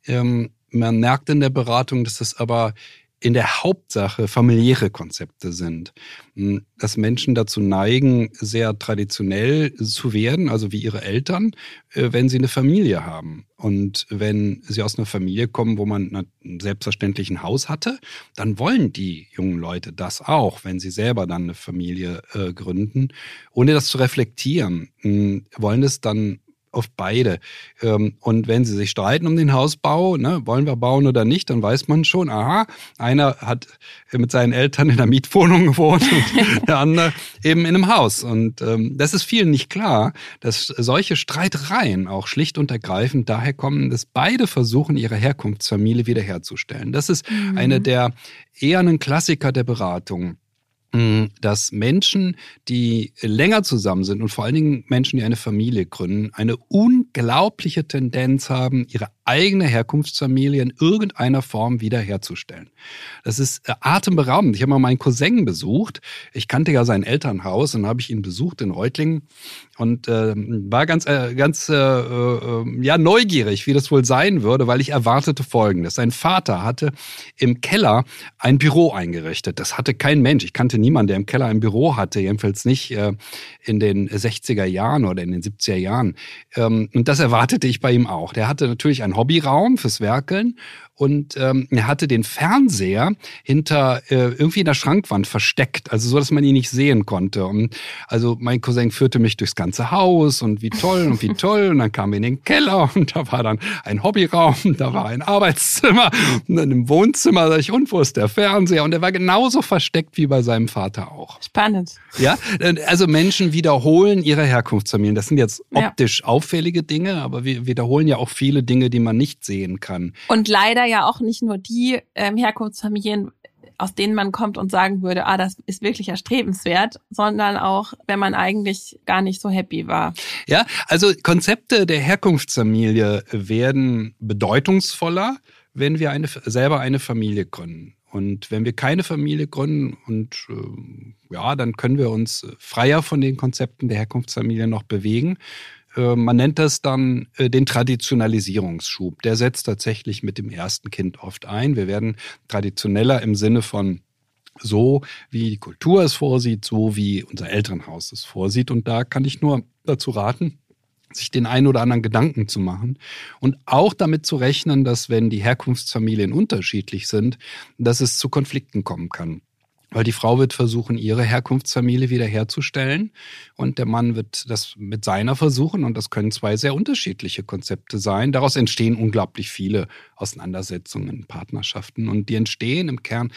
Ähm, man merkt in der Beratung, dass es aber in der Hauptsache familiäre Konzepte sind. Hm, dass Menschen dazu neigen, sehr traditionell zu werden, also wie ihre Eltern, äh, wenn sie eine Familie haben. Und wenn sie aus einer Familie kommen, wo man einen selbstverständlichen Haus hatte, dann wollen die jungen Leute das auch, wenn sie selber dann eine Familie äh, gründen, ohne das zu reflektieren, hm, wollen es dann auf beide. Ähm, und wenn sie sich streiten um den Hausbau, ne, wollen wir bauen oder nicht, dann weiß man schon, aha, einer hat mit seinen Eltern in der Mietwohnung gewohnt und [laughs] der andere eben in einem Haus. Und ähm, das ist vielen nicht klar, dass solche Streitereien auch schlicht und ergreifend daher kommen, dass beide versuchen, ihre Herkunftsfamilie wiederherzustellen. Das ist mhm. eine der eher ein Klassiker der Beratung dass Menschen, die länger zusammen sind und vor allen Dingen Menschen, die eine Familie gründen, eine unglaubliche Tendenz haben, ihre eigene Herkunftsfamilie in irgendeiner Form wiederherzustellen. Das ist äh, atemberaubend. Ich habe mal meinen Cousin besucht. Ich kannte ja sein Elternhaus und habe ich ihn besucht in Reutlingen und äh, war ganz, äh, ganz äh, äh, ja neugierig, wie das wohl sein würde, weil ich erwartete Folgendes: Sein Vater hatte im Keller ein Büro eingerichtet. Das hatte kein Mensch. Ich kannte niemanden, der im Keller ein Büro hatte, jedenfalls nicht äh, in den 60er Jahren oder in den 70er Jahren. Ähm, und das erwartete ich bei ihm auch. Der hatte natürlich ein Hobbyraum fürs Werkeln und ähm, er hatte den Fernseher hinter äh, irgendwie in der Schrankwand versteckt, also so, dass man ihn nicht sehen konnte. Und also mein Cousin führte mich durchs ganze Haus und wie toll und wie toll. Und dann kam wir in den Keller und da war dann ein Hobbyraum, da war ein Arbeitszimmer und dann im Wohnzimmer sag ich, und wo ist der Fernseher? Und er war genauso versteckt wie bei seinem Vater auch. Spannend. Ja, also Menschen wiederholen ihre Herkunftsfamilien. Das sind jetzt optisch ja. auffällige Dinge, aber wir wiederholen ja auch viele Dinge, die man nicht sehen kann. Und leider ja auch nicht nur die ähm, Herkunftsfamilien, aus denen man kommt und sagen würde, ah, das ist wirklich erstrebenswert, sondern auch, wenn man eigentlich gar nicht so happy war. Ja, also Konzepte der Herkunftsfamilie werden bedeutungsvoller, wenn wir eine, selber eine Familie gründen. Und wenn wir keine Familie gründen und äh, ja, dann können wir uns freier von den Konzepten der Herkunftsfamilie noch bewegen. Äh, man nennt das dann äh, den Traditionalisierungsschub. Der setzt tatsächlich mit dem ersten Kind oft ein. Wir werden traditioneller im Sinne von so, wie die Kultur es vorsieht, so wie unser Elternhaus es vorsieht. Und da kann ich nur dazu raten, sich den einen oder anderen Gedanken zu machen und auch damit zu rechnen, dass wenn die Herkunftsfamilien unterschiedlich sind, dass es zu Konflikten kommen kann. Weil die Frau wird versuchen, ihre Herkunftsfamilie wiederherzustellen und der Mann wird das mit seiner versuchen und das können zwei sehr unterschiedliche Konzepte sein. Daraus entstehen unglaublich viele Auseinandersetzungen, Partnerschaften und die entstehen im Kern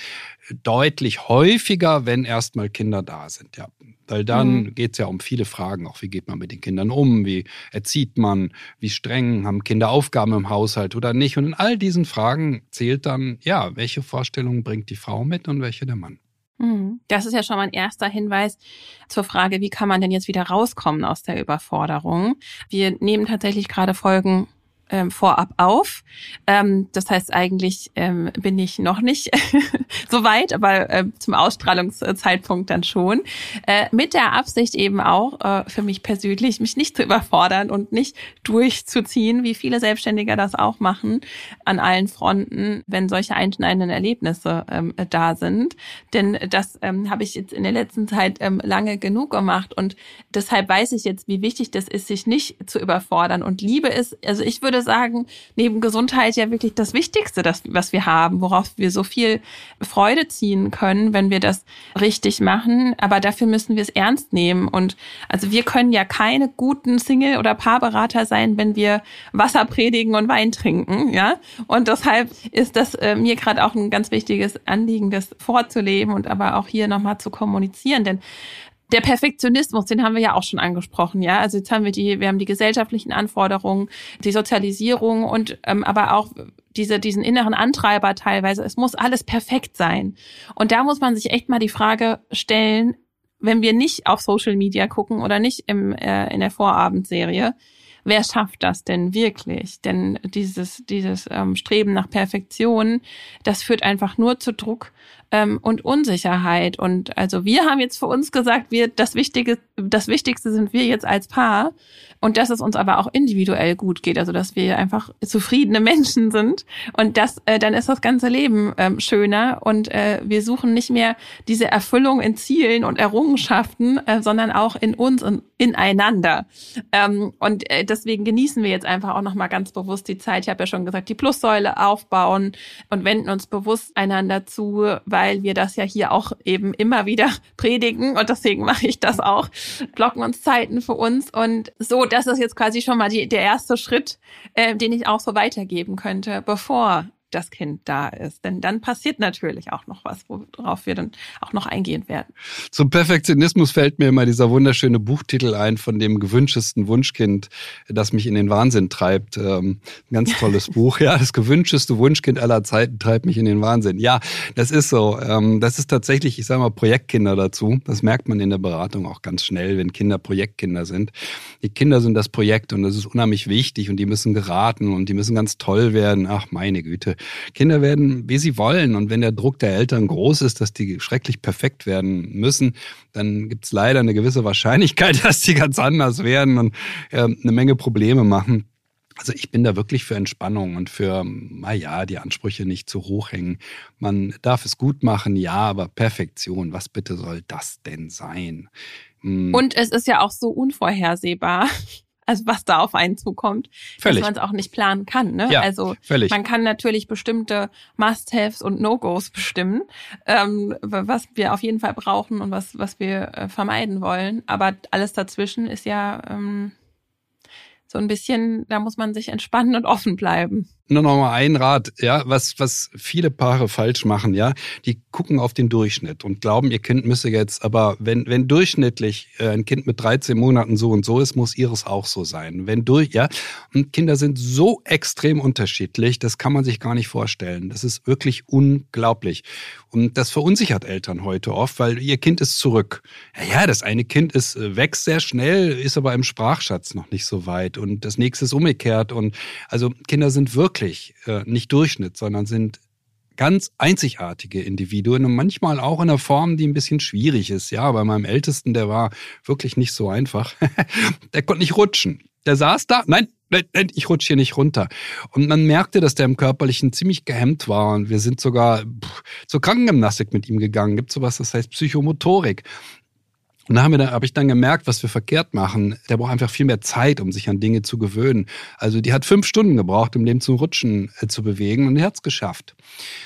deutlich häufiger, wenn erstmal Kinder da sind. Ja, weil dann mhm. geht es ja um viele Fragen, auch wie geht man mit den Kindern um, wie erzieht man, wie streng haben Kinder Aufgaben im Haushalt oder nicht. Und in all diesen Fragen zählt dann, ja, welche Vorstellungen bringt die Frau mit und welche der Mann. Mhm. Das ist ja schon mal ein erster Hinweis zur Frage, wie kann man denn jetzt wieder rauskommen aus der Überforderung? Wir nehmen tatsächlich gerade Folgen ähm, vorab auf. Ähm, das heißt, eigentlich ähm, bin ich noch nicht [laughs] so weit, aber äh, zum Ausstrahlungszeitpunkt dann schon. Äh, mit der Absicht eben auch äh, für mich persönlich, mich nicht zu überfordern und nicht durchzuziehen, wie viele Selbstständige das auch machen, an allen Fronten, wenn solche einschneidenden Erlebnisse ähm, da sind. Denn das ähm, habe ich jetzt in der letzten Zeit ähm, lange genug gemacht und deshalb weiß ich jetzt, wie wichtig das ist, sich nicht zu überfordern und liebe es, also ich würde würde sagen, neben Gesundheit ja wirklich das Wichtigste, das, was wir haben, worauf wir so viel Freude ziehen können, wenn wir das richtig machen. Aber dafür müssen wir es ernst nehmen. Und also wir können ja keine guten Single- oder Paarberater sein, wenn wir Wasser predigen und Wein trinken, ja. Und deshalb ist das äh, mir gerade auch ein ganz wichtiges Anliegen, das vorzuleben und aber auch hier nochmal zu kommunizieren. Denn der Perfektionismus, den haben wir ja auch schon angesprochen, ja. Also jetzt haben wir die, wir haben die gesellschaftlichen Anforderungen, die Sozialisierung und ähm, aber auch diese, diesen inneren Antreiber teilweise. Es muss alles perfekt sein. Und da muss man sich echt mal die Frage stellen, wenn wir nicht auf Social Media gucken oder nicht im, äh, in der Vorabendserie, wer schafft das denn wirklich? Denn dieses, dieses ähm, Streben nach Perfektion, das führt einfach nur zu Druck ähm, und Unsicherheit. Und also wir haben jetzt für uns gesagt, wir das Wichtige, das Wichtigste sind wir jetzt als Paar und dass es uns aber auch individuell gut geht, also dass wir einfach zufriedene Menschen sind und das, äh, dann ist das ganze Leben ähm, schöner und äh, wir suchen nicht mehr diese Erfüllung in Zielen und Errungenschaften, äh, sondern auch in uns und ineinander. Ähm, und äh, deswegen genießen wir jetzt einfach auch nochmal ganz bewusst die Zeit. Ich habe ja schon gesagt, die Plussäule aufbauen und wenden uns bewusst einander zu, weil wir das ja hier auch eben immer wieder [laughs] predigen und deswegen mache ich das auch. Blocken uns Zeiten für uns und so das ist jetzt quasi schon mal die, der erste Schritt, äh, den ich auch so weitergeben könnte, bevor das Kind da ist. Denn dann passiert natürlich auch noch was, worauf wir dann auch noch eingehen werden. Zum Perfektionismus fällt mir immer dieser wunderschöne Buchtitel ein von dem gewünschesten Wunschkind, das mich in den Wahnsinn treibt. Ähm, ein ganz tolles [laughs] Buch. Ja, das gewünschteste Wunschkind aller Zeiten treibt mich in den Wahnsinn. Ja, das ist so. Ähm, das ist tatsächlich, ich sage mal, Projektkinder dazu. Das merkt man in der Beratung auch ganz schnell, wenn Kinder Projektkinder sind. Die Kinder sind das Projekt und das ist unheimlich wichtig und die müssen geraten und die müssen ganz toll werden. Ach, meine Güte. Kinder werden, wie sie wollen. Und wenn der Druck der Eltern groß ist, dass die schrecklich perfekt werden müssen, dann gibt es leider eine gewisse Wahrscheinlichkeit, [laughs] dass die ganz anders werden und äh, eine Menge Probleme machen. Also ich bin da wirklich für Entspannung und für, naja, die Ansprüche nicht zu hoch hängen. Man darf es gut machen, ja, aber Perfektion, was bitte soll das denn sein? Hm. Und es ist ja auch so unvorhersehbar also was da auf einen zukommt, völlig. dass man es auch nicht planen kann. Ne? Ja, also völlig. man kann natürlich bestimmte Must-Haves und No-Gos bestimmen, ähm, was wir auf jeden Fall brauchen und was, was wir äh, vermeiden wollen. Aber alles dazwischen ist ja ähm, so ein bisschen, da muss man sich entspannen und offen bleiben nur noch mal ein Rat, ja, was, was viele Paare falsch machen, ja, die gucken auf den Durchschnitt und glauben, ihr Kind müsse jetzt, aber wenn, wenn durchschnittlich äh, ein Kind mit 13 Monaten so und so ist, muss ihres auch so sein. Wenn durch, ja, und Kinder sind so extrem unterschiedlich, das kann man sich gar nicht vorstellen. Das ist wirklich unglaublich. Und das verunsichert Eltern heute oft, weil ihr Kind ist zurück. Ja, ja, das eine Kind ist, äh, wächst sehr schnell, ist aber im Sprachschatz noch nicht so weit und das nächste ist umgekehrt und also Kinder sind wirklich wirklich äh, nicht Durchschnitt, sondern sind ganz einzigartige Individuen und manchmal auch in einer Form, die ein bisschen schwierig ist. Ja, bei meinem Ältesten, der war wirklich nicht so einfach. [laughs] der konnte nicht rutschen. Der saß da, nein, nein, nein, ich rutsche hier nicht runter. Und man merkte, dass der im Körperlichen ziemlich gehemmt war. Und wir sind sogar pff, zur Krankengymnastik mit ihm gegangen. Gibt sowas, das heißt Psychomotorik. Und da habe hab ich dann gemerkt, was wir verkehrt machen. Der braucht einfach viel mehr Zeit, um sich an Dinge zu gewöhnen. Also die hat fünf Stunden gebraucht, um den zum Rutschen äh, zu bewegen und er hat es geschafft.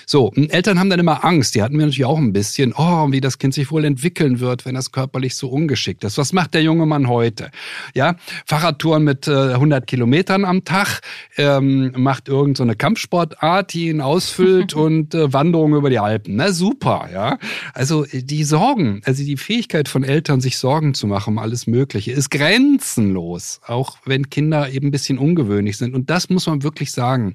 So, Eltern haben dann immer Angst. Die hatten wir natürlich auch ein bisschen. Oh, wie das Kind sich wohl entwickeln wird, wenn das körperlich so ungeschickt ist. Was macht der junge Mann heute? Ja, Fahrradtouren mit äh, 100 Kilometern am Tag, ähm, macht irgendeine so Kampfsportart, die ihn ausfüllt [laughs] und äh, Wanderungen über die Alpen. Na super, ja. Also die Sorgen, also die Fähigkeit von Eltern Eltern sich Sorgen zu machen um alles Mögliche, ist grenzenlos, auch wenn Kinder eben ein bisschen ungewöhnlich sind. Und das muss man wirklich sagen.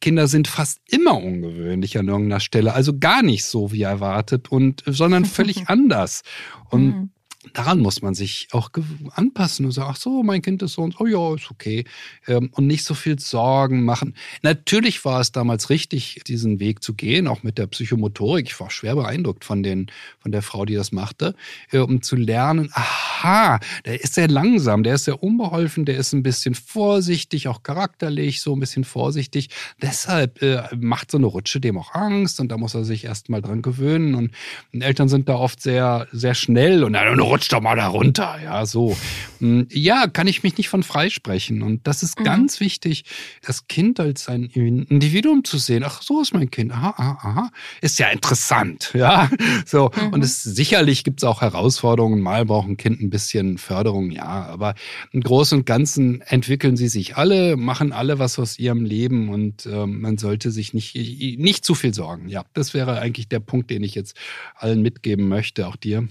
Kinder sind fast immer ungewöhnlich an irgendeiner Stelle, also gar nicht so wie erwartet und, sondern völlig [laughs] anders. Und mhm daran muss man sich auch anpassen und sagen, ach so, mein Kind ist so und oh ja, ist okay. Ähm, und nicht so viel Sorgen machen. Natürlich war es damals richtig, diesen Weg zu gehen, auch mit der Psychomotorik. Ich war schwer beeindruckt von, den, von der Frau, die das machte, äh, um zu lernen, aha, der ist sehr langsam, der ist sehr unbeholfen, der ist ein bisschen vorsichtig, auch charakterlich, so ein bisschen vorsichtig. Deshalb äh, macht so eine Rutsche dem auch Angst und da muss er sich erst mal dran gewöhnen. Und, Eltern sind da oft sehr, sehr schnell und eine rutsch doch mal da runter. Ja, so. Hm, ja, kann ich mich nicht von freisprechen. Und das ist mhm. ganz wichtig, das Kind als ein Individuum zu sehen. Ach, so ist mein Kind. Aha, aha, aha. Ist ja interessant. [laughs] Ja, so. Mhm. Und es sicherlich gibt es auch Herausforderungen. Mal braucht ein Kind ein bisschen Förderung, ja. Aber im Großen und Ganzen entwickeln sie sich alle, machen alle was aus ihrem Leben und ähm, man sollte sich nicht, nicht zu viel sorgen. Ja, das wäre eigentlich der Punkt, den ich jetzt allen mitgeben möchte, auch dir.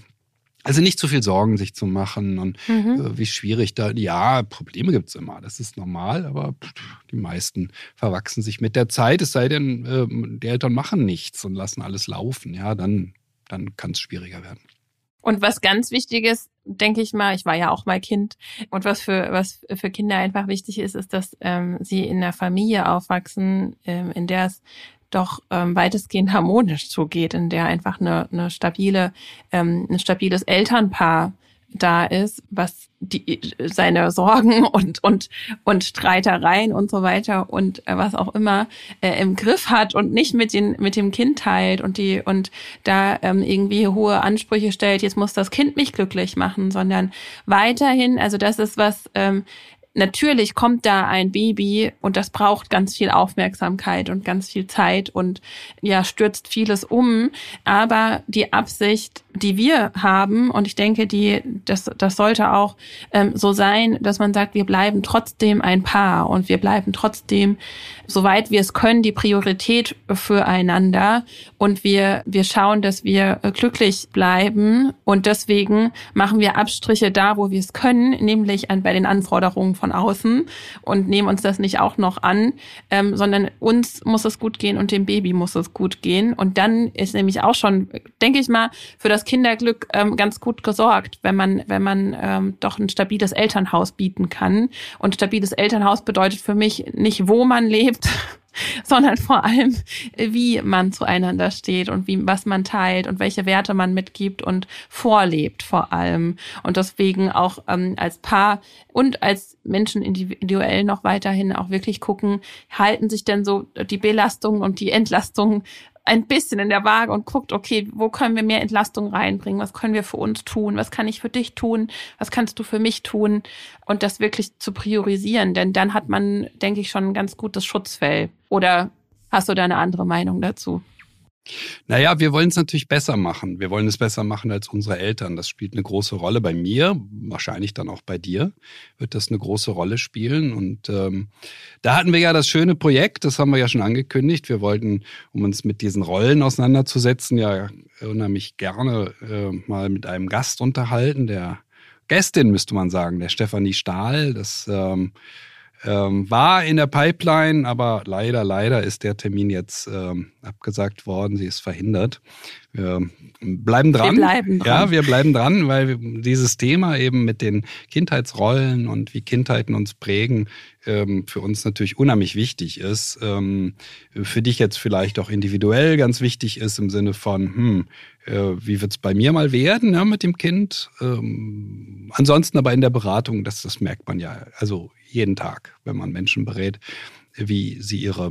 Also nicht zu viel Sorgen sich zu machen und mhm. äh, wie schwierig da. Ja, Probleme gibt's immer, das ist normal, aber die meisten verwachsen sich mit der Zeit, es sei denn, äh, die Eltern machen nichts und lassen alles laufen. Ja, dann, dann kann es schwieriger werden. Und was ganz wichtig ist, denke ich mal, ich war ja auch mal Kind und was für was für Kinder einfach wichtig ist, ist, dass ähm, sie in einer Familie aufwachsen, ähm, in der es doch ähm, weitestgehend [laughs] harmonisch zugeht, in der einfach eine, eine stabile, ähm, ein stabiles Elternpaar da ist, was die, seine Sorgen [laughs] und, und, und Streitereien und so weiter und äh, was auch immer äh, im Griff hat und nicht mit, den, mit dem Kind teilt und die und da ähm, irgendwie hohe Ansprüche stellt, jetzt muss das Kind mich glücklich machen, sondern weiterhin, also das ist was, ähm, natürlich kommt da ein Baby und das braucht ganz viel Aufmerksamkeit und ganz viel Zeit und ja, stürzt vieles um. Aber die Absicht, die wir haben, und ich denke, die, das, das sollte auch ähm, so sein, dass man sagt, wir bleiben trotzdem ein Paar und wir bleiben trotzdem, soweit wir es können, die Priorität füreinander und wir, wir schauen, dass wir glücklich bleiben und deswegen machen wir Abstriche da, wo wir es können, nämlich an, bei den Anforderungen von außen und nehmen uns das nicht auch noch an, ähm, sondern uns muss es gut gehen und dem Baby muss es gut gehen. Und dann ist nämlich auch schon, denke ich mal, für das Kinderglück ähm, ganz gut gesorgt, wenn man, wenn man ähm, doch ein stabiles Elternhaus bieten kann. Und stabiles Elternhaus bedeutet für mich nicht, wo man lebt, [laughs] [laughs] sondern vor allem, wie man zueinander steht und wie, was man teilt und welche Werte man mitgibt und vorlebt vor allem. Und deswegen auch ähm, als Paar und als Menschen individuell noch weiterhin auch wirklich gucken, halten sich denn so die Belastungen und die Entlastungen ein bisschen in der Waage und guckt, okay, wo können wir mehr Entlastung reinbringen? Was können wir für uns tun? Was kann ich für dich tun? Was kannst du für mich tun? Und das wirklich zu priorisieren, denn dann hat man, denke ich, schon ein ganz gutes Schutzfell. Oder hast du da eine andere Meinung dazu? Naja, wir wollen es natürlich besser machen. Wir wollen es besser machen als unsere Eltern. Das spielt eine große Rolle bei mir, wahrscheinlich dann auch bei dir wird das eine große Rolle spielen. Und ähm, da hatten wir ja das schöne Projekt, das haben wir ja schon angekündigt. Wir wollten, um uns mit diesen Rollen auseinanderzusetzen, ja unheimlich gerne äh, mal mit einem Gast unterhalten, der Gästin müsste man sagen, der Stefanie Stahl. Das ähm, ähm, war in der Pipeline, aber leider, leider ist der Termin jetzt ähm, abgesagt worden. Sie ist verhindert. Wir bleiben dran. Wir bleiben dran. Ja, wir bleiben dran, weil dieses Thema eben mit den Kindheitsrollen und wie Kindheiten uns prägen, ähm, für uns natürlich unheimlich wichtig ist. Ähm, für dich jetzt vielleicht auch individuell ganz wichtig ist im Sinne von, hm, äh, wie wird's bei mir mal werden ja, mit dem Kind? Ähm, ansonsten aber in der Beratung, das, das merkt man ja, also jeden Tag, wenn man Menschen berät, wie sie ihre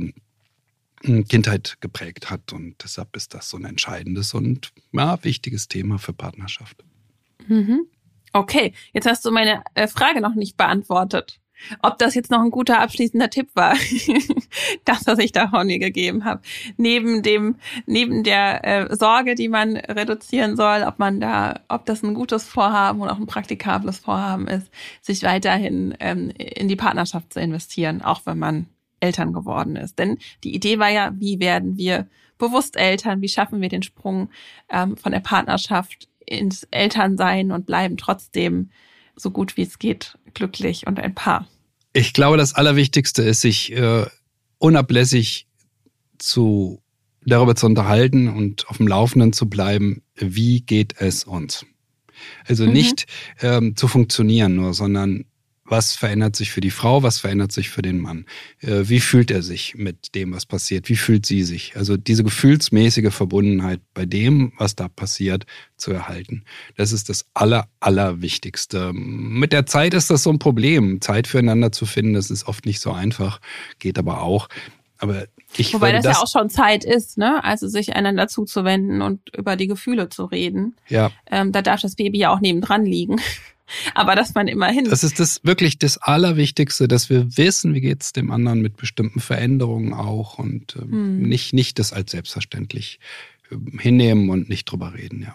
hm, Kindheit geprägt hat. Und deshalb ist das so ein entscheidendes und ja, wichtiges Thema für Partnerschaft. Mhm. Okay, jetzt hast du meine äh, Frage noch nicht beantwortet. Ob das jetzt noch ein guter abschließender Tipp war, [laughs] das, was ich da Honey gegeben habe. Neben dem, neben der äh, Sorge, die man reduzieren soll, ob man da, ob das ein gutes Vorhaben und auch ein praktikables Vorhaben ist, sich weiterhin ähm, in die Partnerschaft zu investieren, auch wenn man Eltern geworden ist. Denn die Idee war ja, wie werden wir bewusst Eltern, wie schaffen wir den Sprung ähm, von der Partnerschaft ins Elternsein und bleiben trotzdem so gut wie es geht glücklich und ein Paar. Ich glaube, das Allerwichtigste ist, sich äh, unablässig zu darüber zu unterhalten und auf dem Laufenden zu bleiben, wie geht es uns. Also mhm. nicht ähm, zu funktionieren nur, sondern was verändert sich für die Frau? Was verändert sich für den Mann? Äh, wie fühlt er sich mit dem, was passiert? Wie fühlt sie sich? Also diese gefühlsmäßige Verbundenheit bei dem, was da passiert, zu erhalten. Das ist das Aller, Allerwichtigste. Mit der Zeit ist das so ein Problem. Zeit füreinander zu finden, das ist oft nicht so einfach, geht aber auch. Aber ich Wobei das, das, ja auch schon Zeit ist, ne? Also sich einander zuzuwenden und über die Gefühle zu reden. Ja. Ähm, da darf das Baby ja auch nebendran liegen. [laughs] Aber dass man immerhin. Das ist das wirklich das Allerwichtigste, dass wir wissen, wie geht's dem anderen mit bestimmten Veränderungen auch und ähm, hm. nicht, nicht das als selbstverständlich äh, hinnehmen und nicht drüber reden, ja.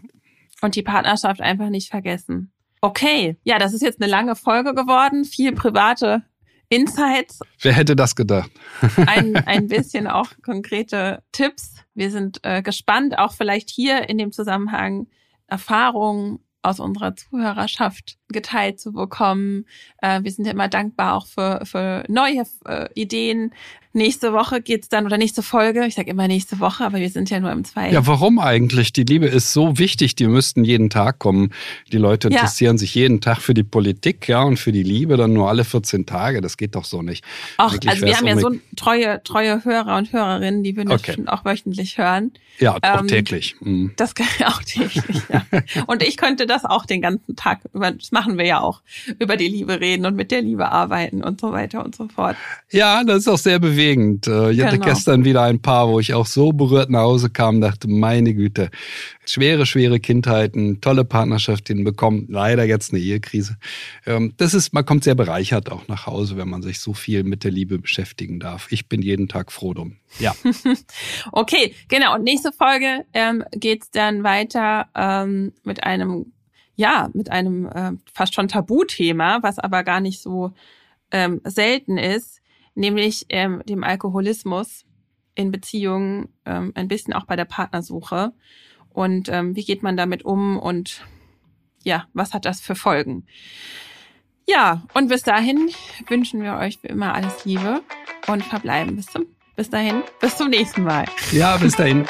Und die Partnerschaft einfach nicht vergessen. Okay, ja, das ist jetzt eine lange Folge geworden, viel private Insights. Wer hätte das gedacht? [laughs] ein, ein bisschen auch konkrete Tipps. Wir sind äh, gespannt, auch vielleicht hier in dem Zusammenhang Erfahrungen aus unserer Zuhörerschaft geteilt zu bekommen. Äh, wir sind ja immer dankbar auch für, für neue äh, Ideen. Nächste Woche geht's dann oder nächste Folge. Ich sage immer nächste Woche, aber wir sind ja nur im zweiten. Ja, warum eigentlich? Die Liebe ist so wichtig, die müssten jeden Tag kommen. Die Leute interessieren ja. sich jeden Tag für die Politik, ja, und für die Liebe dann nur alle 14 Tage. Das geht doch so nicht. Auch, also wir haben ja so treue, treue Hörer und Hörerinnen, die würden okay. auch wöchentlich hören. Ja, auch ähm, täglich. Mhm. Das [laughs] auch täglich, ja. Und ich könnte das auch den ganzen Tag über, das machen wir ja auch, über die Liebe reden und mit der Liebe arbeiten und so weiter und so fort. Ja, das ist auch sehr bewegend. Äh, ich hatte genau. gestern wieder ein paar, wo ich auch so berührt nach Hause kam, dachte, meine Güte, schwere, schwere Kindheiten, tolle Partnerschaften bekommen, leider jetzt eine Ehekrise. Ähm, das ist, man kommt sehr bereichert auch nach Hause, wenn man sich so viel mit der Liebe beschäftigen darf. Ich bin jeden Tag froh drum. Ja. [laughs] okay, genau. Und nächste Folge ähm, geht dann weiter ähm, mit einem, ja, mit einem äh, fast schon Tabuthema, was aber gar nicht so ähm, selten ist, nämlich ähm, dem Alkoholismus in Beziehungen, ähm, ein bisschen auch bei der Partnersuche. Und ähm, wie geht man damit um und ja, was hat das für Folgen? Ja, und bis dahin wünschen wir euch wie immer alles Liebe und verbleiben bis zum bis dahin, bis zum nächsten Mal. Ja, bis dahin.